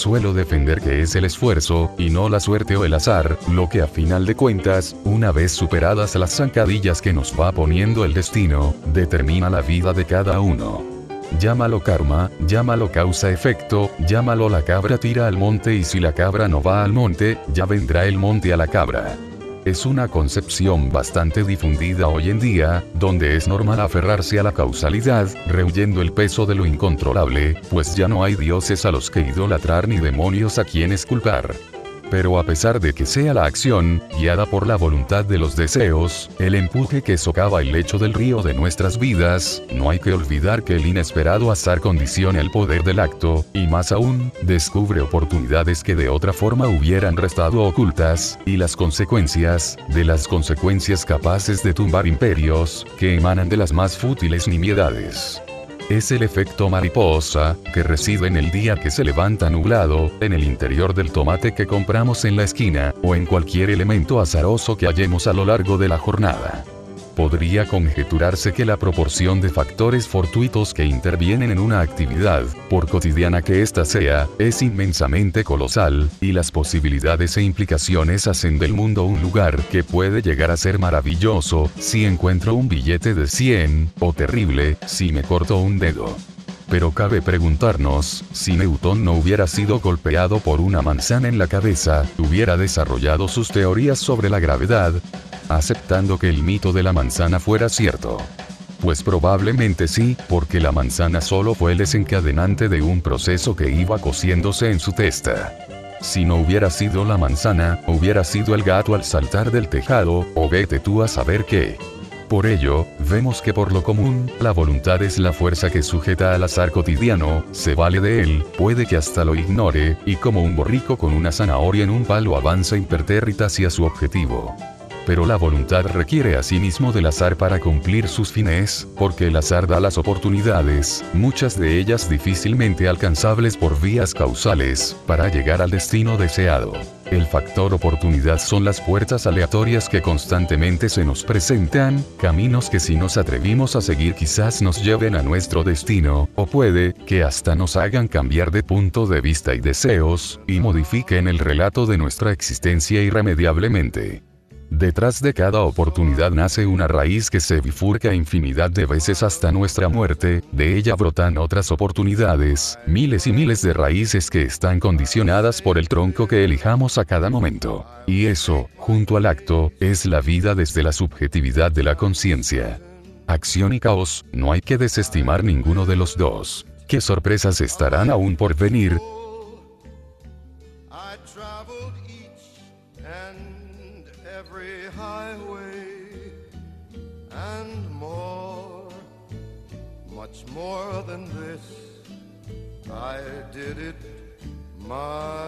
Suelo defender que es el esfuerzo, y no la suerte o el azar, lo que a final de cuentas, una vez superadas las zancadillas que nos va poniendo el destino, determina la vida de cada uno. Llámalo karma, llámalo causa-efecto, llámalo la cabra tira al monte y si la cabra no va al monte, ya vendrá el monte a la cabra. Es una concepción bastante difundida hoy en día, donde es normal aferrarse a la causalidad, rehuyendo el peso de lo incontrolable, pues ya no hay dioses a los que idolatrar ni demonios a quienes culpar. Pero a pesar de que sea la acción, guiada por la voluntad de los deseos, el empuje que socava el lecho del río de nuestras vidas, no hay que olvidar que el inesperado azar condiciona el poder del acto, y más aún, descubre oportunidades que de otra forma hubieran restado ocultas, y las consecuencias, de las consecuencias capaces de tumbar imperios, que emanan de las más fútiles nimiedades. Es el efecto mariposa, que reside en el día que se levanta nublado, en el interior del tomate que compramos en la esquina, o en cualquier elemento azaroso que hallemos a lo largo de la jornada podría conjeturarse que la proporción de factores fortuitos que intervienen en una actividad, por cotidiana que ésta sea, es inmensamente colosal, y las posibilidades e implicaciones hacen del mundo un lugar que puede llegar a ser maravilloso, si encuentro un billete de 100, o terrible, si me corto un dedo. Pero cabe preguntarnos, si Newton no hubiera sido golpeado por una manzana en la cabeza, hubiera desarrollado sus teorías sobre la gravedad, aceptando que el mito de la manzana fuera cierto. Pues probablemente sí, porque la manzana solo fue el desencadenante de un proceso que iba cociéndose en su testa. Si no hubiera sido la manzana, hubiera sido el gato al saltar del tejado, o vete tú a saber qué. Por ello, vemos que por lo común, la voluntad es la fuerza que sujeta al azar cotidiano, se vale de él, puede que hasta lo ignore, y como un borrico con una zanahoria en un palo avanza impertérrita hacia su objetivo pero la voluntad requiere asimismo del azar para cumplir sus fines, porque el azar da las oportunidades, muchas de ellas difícilmente alcanzables por vías causales, para llegar al destino deseado. El factor oportunidad son las puertas aleatorias que constantemente se nos presentan, caminos que si nos atrevimos a seguir quizás nos lleven a nuestro destino, o puede, que hasta nos hagan cambiar de punto de vista y deseos, y modifiquen el relato de nuestra existencia irremediablemente. Detrás de cada oportunidad nace una raíz que se bifurca infinidad de veces hasta nuestra muerte, de ella brotan otras oportunidades, miles y miles de raíces que están condicionadas por el tronco que elijamos a cada momento. Y eso, junto al acto, es la vida desde la subjetividad de la conciencia. Acción y caos, no hay que desestimar ninguno de los dos. ¿Qué sorpresas estarán aún por venir? Every highway and more, much more than this. I did it my